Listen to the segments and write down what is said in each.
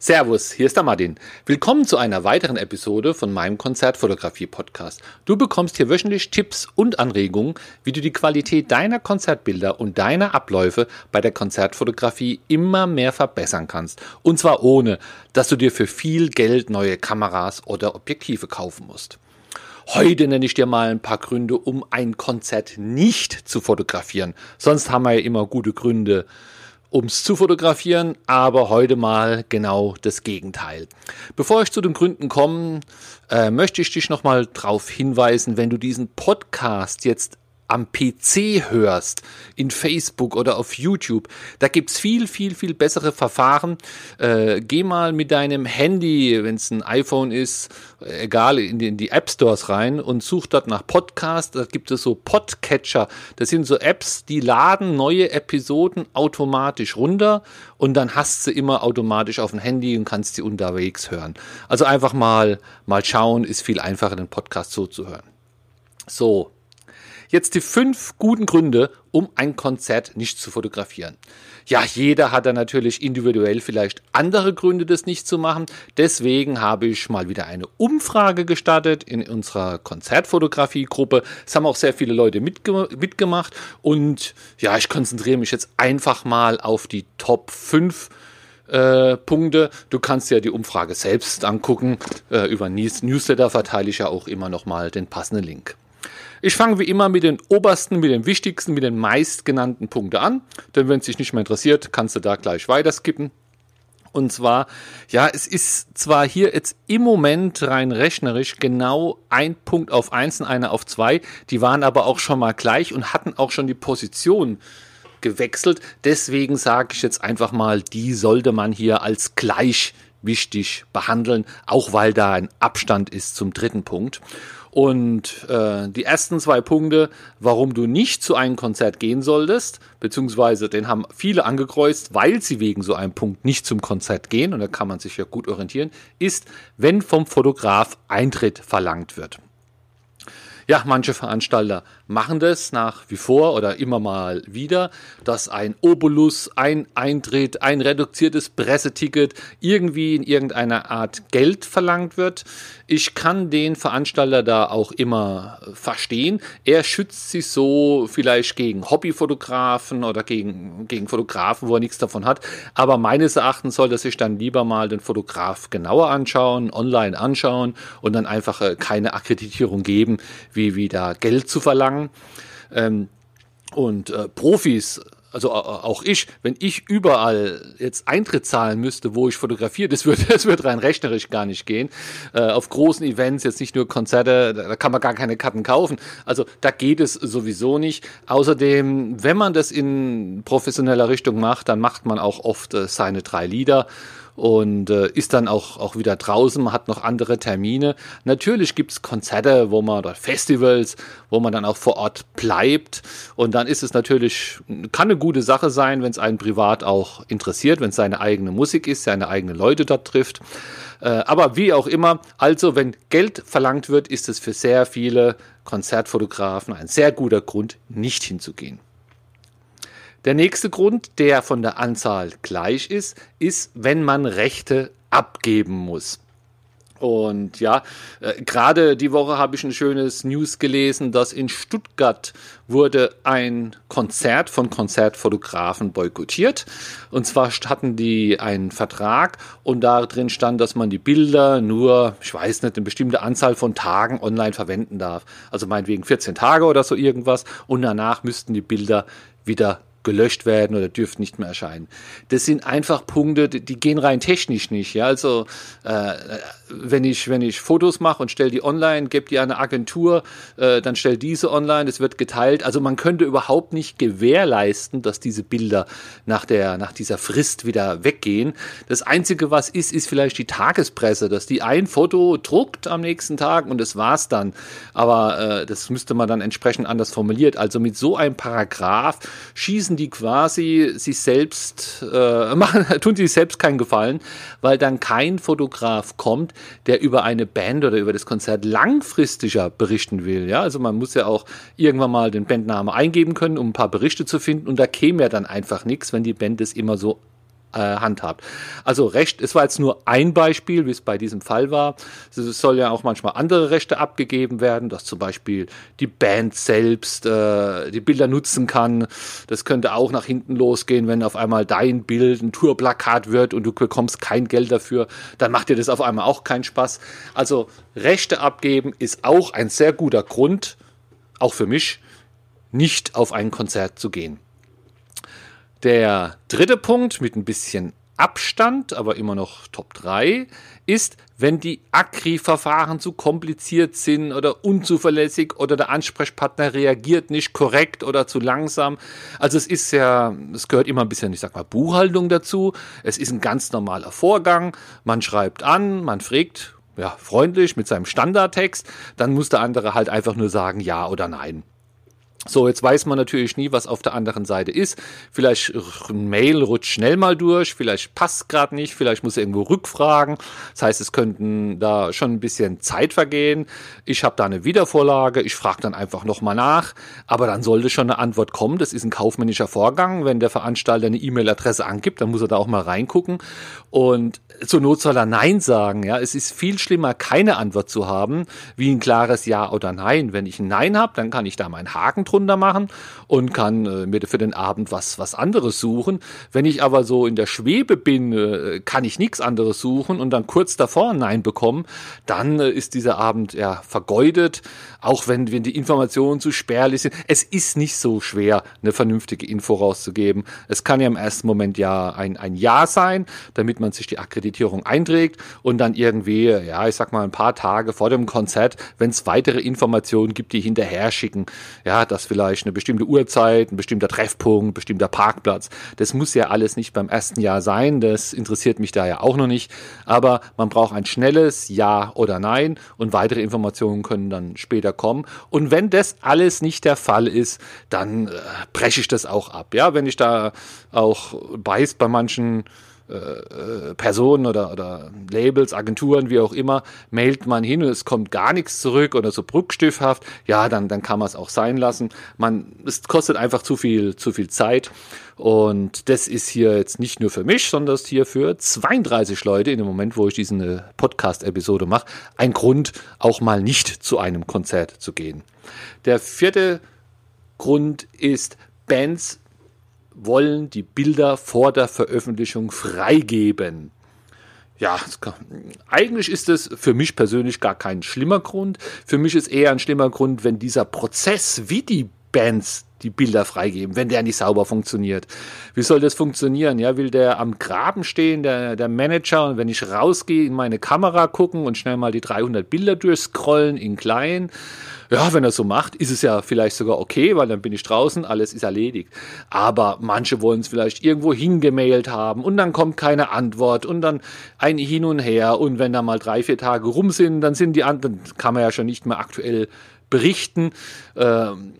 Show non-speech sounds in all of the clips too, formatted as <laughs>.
Servus, hier ist der Martin. Willkommen zu einer weiteren Episode von meinem Konzertfotografie-Podcast. Du bekommst hier wöchentlich Tipps und Anregungen, wie du die Qualität deiner Konzertbilder und deiner Abläufe bei der Konzertfotografie immer mehr verbessern kannst. Und zwar ohne, dass du dir für viel Geld neue Kameras oder Objektive kaufen musst. Heute nenne ich dir mal ein paar Gründe, um ein Konzert nicht zu fotografieren. Sonst haben wir ja immer gute Gründe, ums zu fotografieren, aber heute mal genau das Gegenteil. Bevor ich zu den Gründen komme, äh, möchte ich dich nochmal darauf hinweisen, wenn du diesen Podcast jetzt am PC hörst, in Facebook oder auf YouTube, da gibt's viel, viel, viel bessere Verfahren. Äh, geh mal mit deinem Handy, wenn es ein iPhone ist, egal, in die, in die App Stores rein und such dort nach Podcast. Da gibt es so Podcatcher. Das sind so Apps, die laden neue Episoden automatisch runter und dann hast du immer automatisch auf dem Handy und kannst sie unterwegs hören. Also einfach mal, mal schauen, ist viel einfacher, den Podcast so zu hören. So, Jetzt die fünf guten Gründe, um ein Konzert nicht zu fotografieren. Ja, jeder hat da natürlich individuell vielleicht andere Gründe, das nicht zu machen. Deswegen habe ich mal wieder eine Umfrage gestartet in unserer Konzertfotografie-Gruppe. Es haben auch sehr viele Leute mitge mitgemacht. Und ja, ich konzentriere mich jetzt einfach mal auf die Top 5 äh, Punkte. Du kannst ja die Umfrage selbst angucken. Äh, über Newsletter verteile ich ja auch immer noch mal den passenden Link. Ich fange wie immer mit den obersten, mit den wichtigsten, mit den meistgenannten Punkten an. Denn wenn es dich nicht mehr interessiert, kannst du da gleich weiter skippen. Und zwar, ja, es ist zwar hier jetzt im Moment rein rechnerisch genau ein Punkt auf eins und einer auf zwei, die waren aber auch schon mal gleich und hatten auch schon die Position gewechselt. Deswegen sage ich jetzt einfach mal, die sollte man hier als gleich wichtig behandeln, auch weil da ein Abstand ist zum dritten Punkt. Und äh, die ersten zwei Punkte, warum du nicht zu einem Konzert gehen solltest, beziehungsweise den haben viele angekreuzt, weil sie wegen so einem Punkt nicht zum Konzert gehen, und da kann man sich ja gut orientieren, ist, wenn vom Fotograf Eintritt verlangt wird. Ja, manche Veranstalter machen das nach wie vor oder immer mal wieder, dass ein Obolus, ein Eintritt, ein reduziertes Presseticket irgendwie in irgendeiner Art Geld verlangt wird. Ich kann den Veranstalter da auch immer verstehen. Er schützt sich so vielleicht gegen Hobbyfotografen oder gegen, gegen Fotografen, wo er nichts davon hat. Aber meines Erachtens sollte sich dann lieber mal den Fotograf genauer anschauen, online anschauen und dann einfach äh, keine Akkreditierung geben, wie wieder Geld zu verlangen. Ähm, und äh, Profis, also auch ich, wenn ich überall jetzt Eintritt zahlen müsste, wo ich fotografiere, das würde <laughs> das wird rein rechnerisch gar nicht gehen. Äh, auf großen Events, jetzt nicht nur Konzerte, da kann man gar keine Karten kaufen. Also da geht es sowieso nicht. Außerdem, wenn man das in professioneller Richtung macht, dann macht man auch oft äh, seine drei Lieder und äh, ist dann auch, auch wieder draußen, hat noch andere Termine. Natürlich gibt es Konzerte, wo man oder Festivals, wo man dann auch vor Ort bleibt. Und dann ist es natürlich, kann eine gute Sache sein, wenn es einen privat auch interessiert, wenn es seine eigene Musik ist, seine eigenen Leute dort trifft. Äh, aber wie auch immer, also wenn Geld verlangt wird, ist es für sehr viele Konzertfotografen ein sehr guter Grund, nicht hinzugehen. Der nächste Grund, der von der Anzahl gleich ist, ist, wenn man Rechte abgeben muss. Und ja, äh, gerade die Woche habe ich ein schönes News gelesen, dass in Stuttgart wurde ein Konzert von Konzertfotografen boykottiert. Und zwar hatten die einen Vertrag und da drin stand, dass man die Bilder nur, ich weiß nicht, eine bestimmte Anzahl von Tagen online verwenden darf. Also meinetwegen 14 Tage oder so irgendwas. Und danach müssten die Bilder wieder gelöscht werden oder dürfen nicht mehr erscheinen. Das sind einfach Punkte, die gehen rein technisch nicht. Ja, also äh, wenn ich wenn ich Fotos mache und stelle die online, gebe die an eine Agentur, äh, dann stellt diese online, es wird geteilt. Also man könnte überhaupt nicht gewährleisten, dass diese Bilder nach der nach dieser Frist wieder weggehen. Das einzige, was ist, ist vielleicht die Tagespresse, dass die ein Foto druckt am nächsten Tag und das war's dann. Aber äh, das müsste man dann entsprechend anders formuliert. Also mit so einem Paragraph schießen die quasi sich selbst, äh, <laughs> machen, tun sich selbst keinen Gefallen, weil dann kein Fotograf kommt, der über eine Band oder über das Konzert langfristiger berichten will. Ja, also man muss ja auch irgendwann mal den Bandnamen eingeben können, um ein paar Berichte zu finden und da käme ja dann einfach nichts, wenn die Band es immer so äh, handhabt. Also Recht, es war jetzt nur ein Beispiel, wie es bei diesem Fall war. Es soll ja auch manchmal andere Rechte abgegeben werden, dass zum Beispiel die Band selbst äh, die Bilder nutzen kann. Das könnte auch nach hinten losgehen, wenn auf einmal dein Bild ein Tourplakat wird und du bekommst kein Geld dafür, dann macht dir das auf einmal auch keinen Spaß. Also Rechte abgeben ist auch ein sehr guter Grund, auch für mich, nicht auf ein Konzert zu gehen. Der dritte Punkt mit ein bisschen Abstand, aber immer noch Top 3, ist, wenn die Akri-Verfahren zu kompliziert sind oder unzuverlässig oder der Ansprechpartner reagiert nicht korrekt oder zu langsam. Also es ist ja, es gehört immer ein bisschen, ich sag mal, Buchhaltung dazu. Es ist ein ganz normaler Vorgang. Man schreibt an, man fragt, ja, freundlich mit seinem Standardtext, dann muss der andere halt einfach nur sagen ja oder nein. So, jetzt weiß man natürlich nie, was auf der anderen Seite ist. Vielleicht ein Mail rutscht schnell mal durch, vielleicht passt gerade nicht, vielleicht muss er irgendwo rückfragen. Das heißt, es könnten da schon ein bisschen Zeit vergehen. Ich habe da eine Wiedervorlage, ich frage dann einfach nochmal nach, aber dann sollte schon eine Antwort kommen. Das ist ein kaufmännischer Vorgang. Wenn der Veranstalter eine E-Mail-Adresse angibt, dann muss er da auch mal reingucken. Und zur Not soll er Nein sagen. Ja, es ist viel schlimmer, keine Antwort zu haben, wie ein klares Ja oder Nein. Wenn ich ein Nein habe, dann kann ich da meinen Haken drunter machen und kann äh, mir für den Abend was, was anderes suchen. Wenn ich aber so in der Schwebe bin, äh, kann ich nichts anderes suchen und dann kurz davor ein Nein bekommen, dann äh, ist dieser Abend ja vergeudet, auch wenn, wenn die Informationen zu spärlich sind. Es ist nicht so schwer, eine vernünftige Info rauszugeben. Es kann ja im ersten Moment ja ein, ein Ja sein, damit man sich die Akkreditierung einträgt und dann irgendwie, ja, ich sag mal ein paar Tage vor dem Konzert, wenn es weitere Informationen gibt, die hinterher schicken, ja, dass vielleicht eine bestimmte Uhrzeit, ein bestimmter Treffpunkt, ein bestimmter Parkplatz, das muss ja alles nicht beim ersten Jahr sein, das interessiert mich da ja auch noch nicht, aber man braucht ein schnelles Ja oder Nein und weitere Informationen können dann später kommen. Und wenn das alles nicht der Fall ist, dann äh, breche ich das auch ab, ja, wenn ich da auch beiß bei manchen äh, Personen oder, oder Labels, Agenturen, wie auch immer, mailt man hin und es kommt gar nichts zurück oder so bruchstifthaft, ja, dann, dann kann man es auch sein lassen. Man, es kostet einfach zu viel, zu viel Zeit. Und das ist hier jetzt nicht nur für mich, sondern hier für 32 Leute in dem Moment, wo ich diese Podcast-Episode mache, ein Grund, auch mal nicht zu einem Konzert zu gehen. Der vierte Grund ist, Bands wollen die Bilder vor der Veröffentlichung freigeben. Ja, eigentlich ist es für mich persönlich gar kein schlimmer Grund. Für mich ist eher ein schlimmer Grund, wenn dieser Prozess, wie die Bands die Bilder freigeben, wenn der nicht sauber funktioniert. Wie soll das funktionieren? Ja, will der am Graben stehen, der, der Manager, und wenn ich rausgehe, in meine Kamera gucken und schnell mal die 300 Bilder durchscrollen in klein? Ja, wenn er so macht, ist es ja vielleicht sogar okay, weil dann bin ich draußen, alles ist erledigt. Aber manche wollen es vielleicht irgendwo hingemailt haben und dann kommt keine Antwort und dann ein Hin und Her und wenn da mal drei, vier Tage rum sind, dann sind die anderen, kann man ja schon nicht mehr aktuell berichten. Ähm,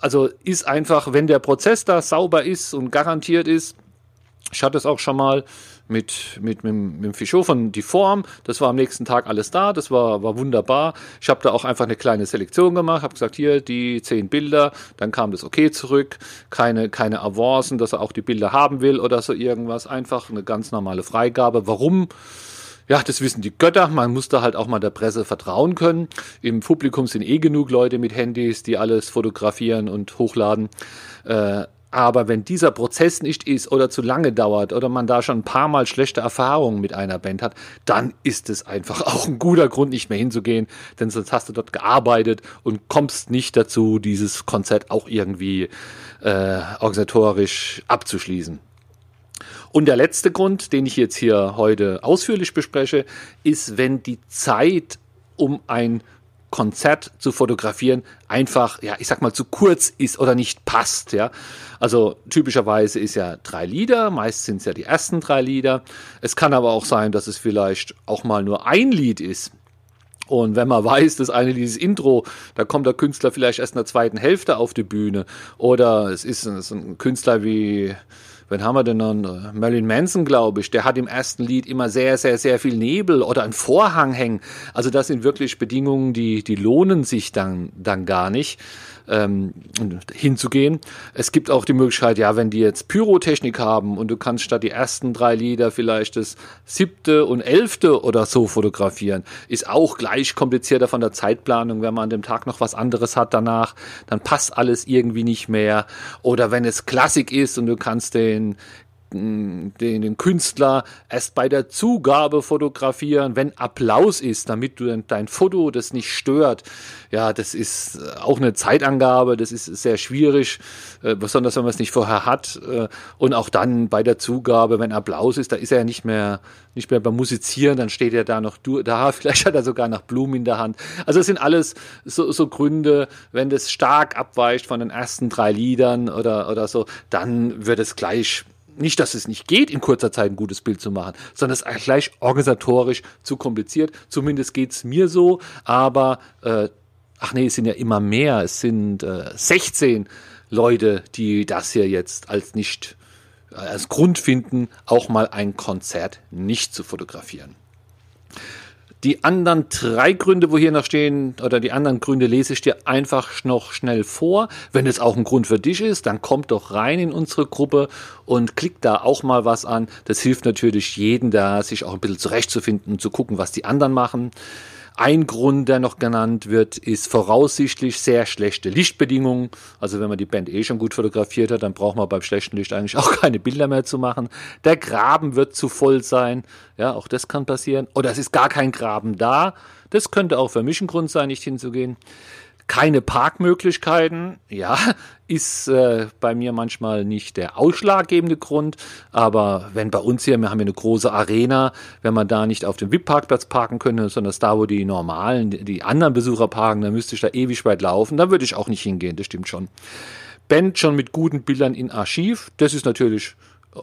also ist einfach, wenn der Prozess da sauber ist und garantiert ist, ich hatte es auch schon mal mit, mit, mit, mit dem Fischot von die Form. Das war am nächsten Tag alles da. Das war, war wunderbar. Ich habe da auch einfach eine kleine Selektion gemacht, habe gesagt, hier die zehn Bilder. Dann kam das okay zurück. Keine, keine Avancen, dass er auch die Bilder haben will oder so irgendwas. Einfach eine ganz normale Freigabe. Warum? Ja, das wissen die Götter. Man muss da halt auch mal der Presse vertrauen können. Im Publikum sind eh genug Leute mit Handys, die alles fotografieren und hochladen. Äh, aber wenn dieser Prozess nicht ist oder zu lange dauert oder man da schon ein paar Mal schlechte Erfahrungen mit einer Band hat, dann ist es einfach auch ein guter Grund, nicht mehr hinzugehen, denn sonst hast du dort gearbeitet und kommst nicht dazu, dieses Konzert auch irgendwie äh, organisatorisch abzuschließen. Und der letzte Grund, den ich jetzt hier heute ausführlich bespreche, ist, wenn die Zeit, um ein Konzert zu fotografieren, einfach, ja, ich sag mal, zu kurz ist oder nicht passt, ja. Also typischerweise ist ja drei Lieder, meist sind es ja die ersten drei Lieder. Es kann aber auch sein, dass es vielleicht auch mal nur ein Lied ist. Und wenn man <laughs> weiß, dass eine dieses Intro, da kommt der Künstler vielleicht erst in der zweiten Hälfte auf die Bühne. Oder es ist ein, Künstler wie wen haben wir denn noch? Marilyn Manson, glaube ich, der hat im ersten Lied immer sehr, sehr, sehr viel Nebel oder einen Vorhang hängen. Also das sind wirklich Bedingungen, die, die lohnen sich dann, dann gar nicht ähm, hinzugehen. Es gibt auch die Möglichkeit, ja, wenn die jetzt Pyrotechnik haben und du kannst statt die ersten drei Lieder vielleicht das siebte und elfte oder so fotografieren, ist auch gleich komplizierter von der Zeitplanung, wenn man an dem Tag noch was anderes hat danach, dann passt alles irgendwie nicht mehr. Oder wenn es Klassik ist und du kannst den den, den Künstler erst bei der Zugabe fotografieren, wenn Applaus ist, damit du dein Foto das nicht stört. Ja, das ist auch eine Zeitangabe, das ist sehr schwierig, äh, besonders wenn man es nicht vorher hat. Äh, und auch dann bei der Zugabe, wenn Applaus ist, da ist er ja nicht mehr, nicht mehr beim Musizieren, dann steht er da noch da, <laughs> vielleicht hat er sogar noch Blumen in der Hand. Also es sind alles so, so Gründe, wenn das stark abweicht von den ersten drei Liedern oder, oder so, dann wird es gleich nicht, dass es nicht geht, in kurzer Zeit ein gutes Bild zu machen, sondern es ist gleich organisatorisch zu kompliziert. Zumindest geht es mir so, aber äh, ach nee, es sind ja immer mehr. Es sind äh, 16 Leute, die das hier jetzt als nicht als Grund finden, auch mal ein Konzert nicht zu fotografieren. Die anderen drei Gründe, wo hier noch stehen, oder die anderen Gründe lese ich dir einfach noch schnell vor. Wenn es auch ein Grund für dich ist, dann kommt doch rein in unsere Gruppe und klickt da auch mal was an. Das hilft natürlich jedem da, sich auch ein bisschen zurechtzufinden und zu gucken, was die anderen machen. Ein Grund, der noch genannt wird, ist voraussichtlich sehr schlechte Lichtbedingungen. Also wenn man die Band eh schon gut fotografiert hat, dann braucht man beim schlechten Licht eigentlich auch <laughs> keine Bilder mehr zu machen. Der Graben wird zu voll sein. Ja, auch das kann passieren. Oder es ist gar kein Graben da. Das könnte auch für mich ein Grund sein, nicht hinzugehen keine Parkmöglichkeiten, ja, ist äh, bei mir manchmal nicht der ausschlaggebende Grund, aber wenn bei uns hier, wir haben hier eine große Arena, wenn man da nicht auf dem VIP-Parkplatz parken könnte, sondern da, wo die normalen, die, anderen Besucher parken, dann müsste ich da ewig weit laufen, dann würde ich auch nicht hingehen, das stimmt schon. Band schon mit guten Bildern in Archiv, das ist natürlich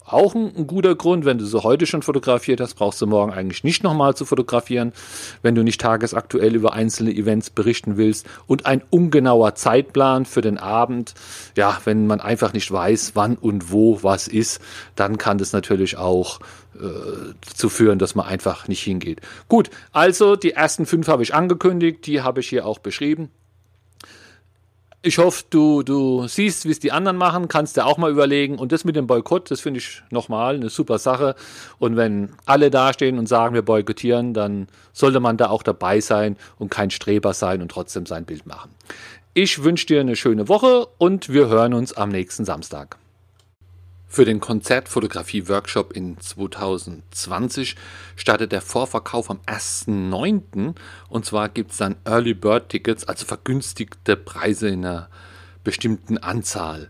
auch ein, ein, guter Grund. Wenn du so heute schon fotografiert hast, brauchst du morgen eigentlich nicht nochmal zu fotografieren, wenn du nicht tagesaktuell über einzelne Events berichten willst. Und ein ungenauer Zeitplan für den Abend. Ja, wenn man einfach nicht weiß, wann und wo was ist, dann kann das natürlich auch äh, zu führen, dass man einfach nicht hingeht. Gut, also die ersten fünf habe ich angekündigt, die habe ich hier auch beschrieben. Ich hoffe, du, du siehst, wie es die anderen machen, kannst dir auch mal überlegen. Und das mit dem Boykott, das finde ich nochmal eine super Sache. Und wenn alle dastehen und sagen, wir boykottieren, dann sollte man da auch dabei sein und kein Streber sein und trotzdem sein Bild machen. Ich wünsche dir eine schöne Woche und wir hören uns am nächsten Samstag. Für den Konzertfotografie-Workshop in 2020 startet der Vorverkauf am 1.9. Und zwar gibt es dann Early Bird Tickets, also vergünstigte Preise in einer bestimmten Anzahl.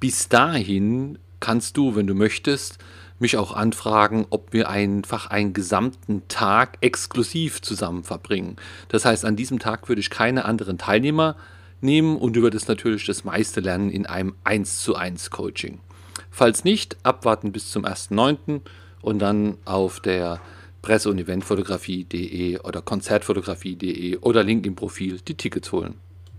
Bis dahin kannst du, wenn du möchtest, mich auch anfragen, ob wir einfach einen gesamten Tag exklusiv zusammen verbringen. Das heißt, an diesem Tag würde ich keine anderen Teilnehmer nehmen und du würdest natürlich das meiste lernen in einem 1 zu 1 Coaching. Falls nicht, abwarten bis zum 1.9. und dann auf der Presse- und Eventfotografie.de oder Konzertfotografie.de oder Link im Profil die Tickets holen.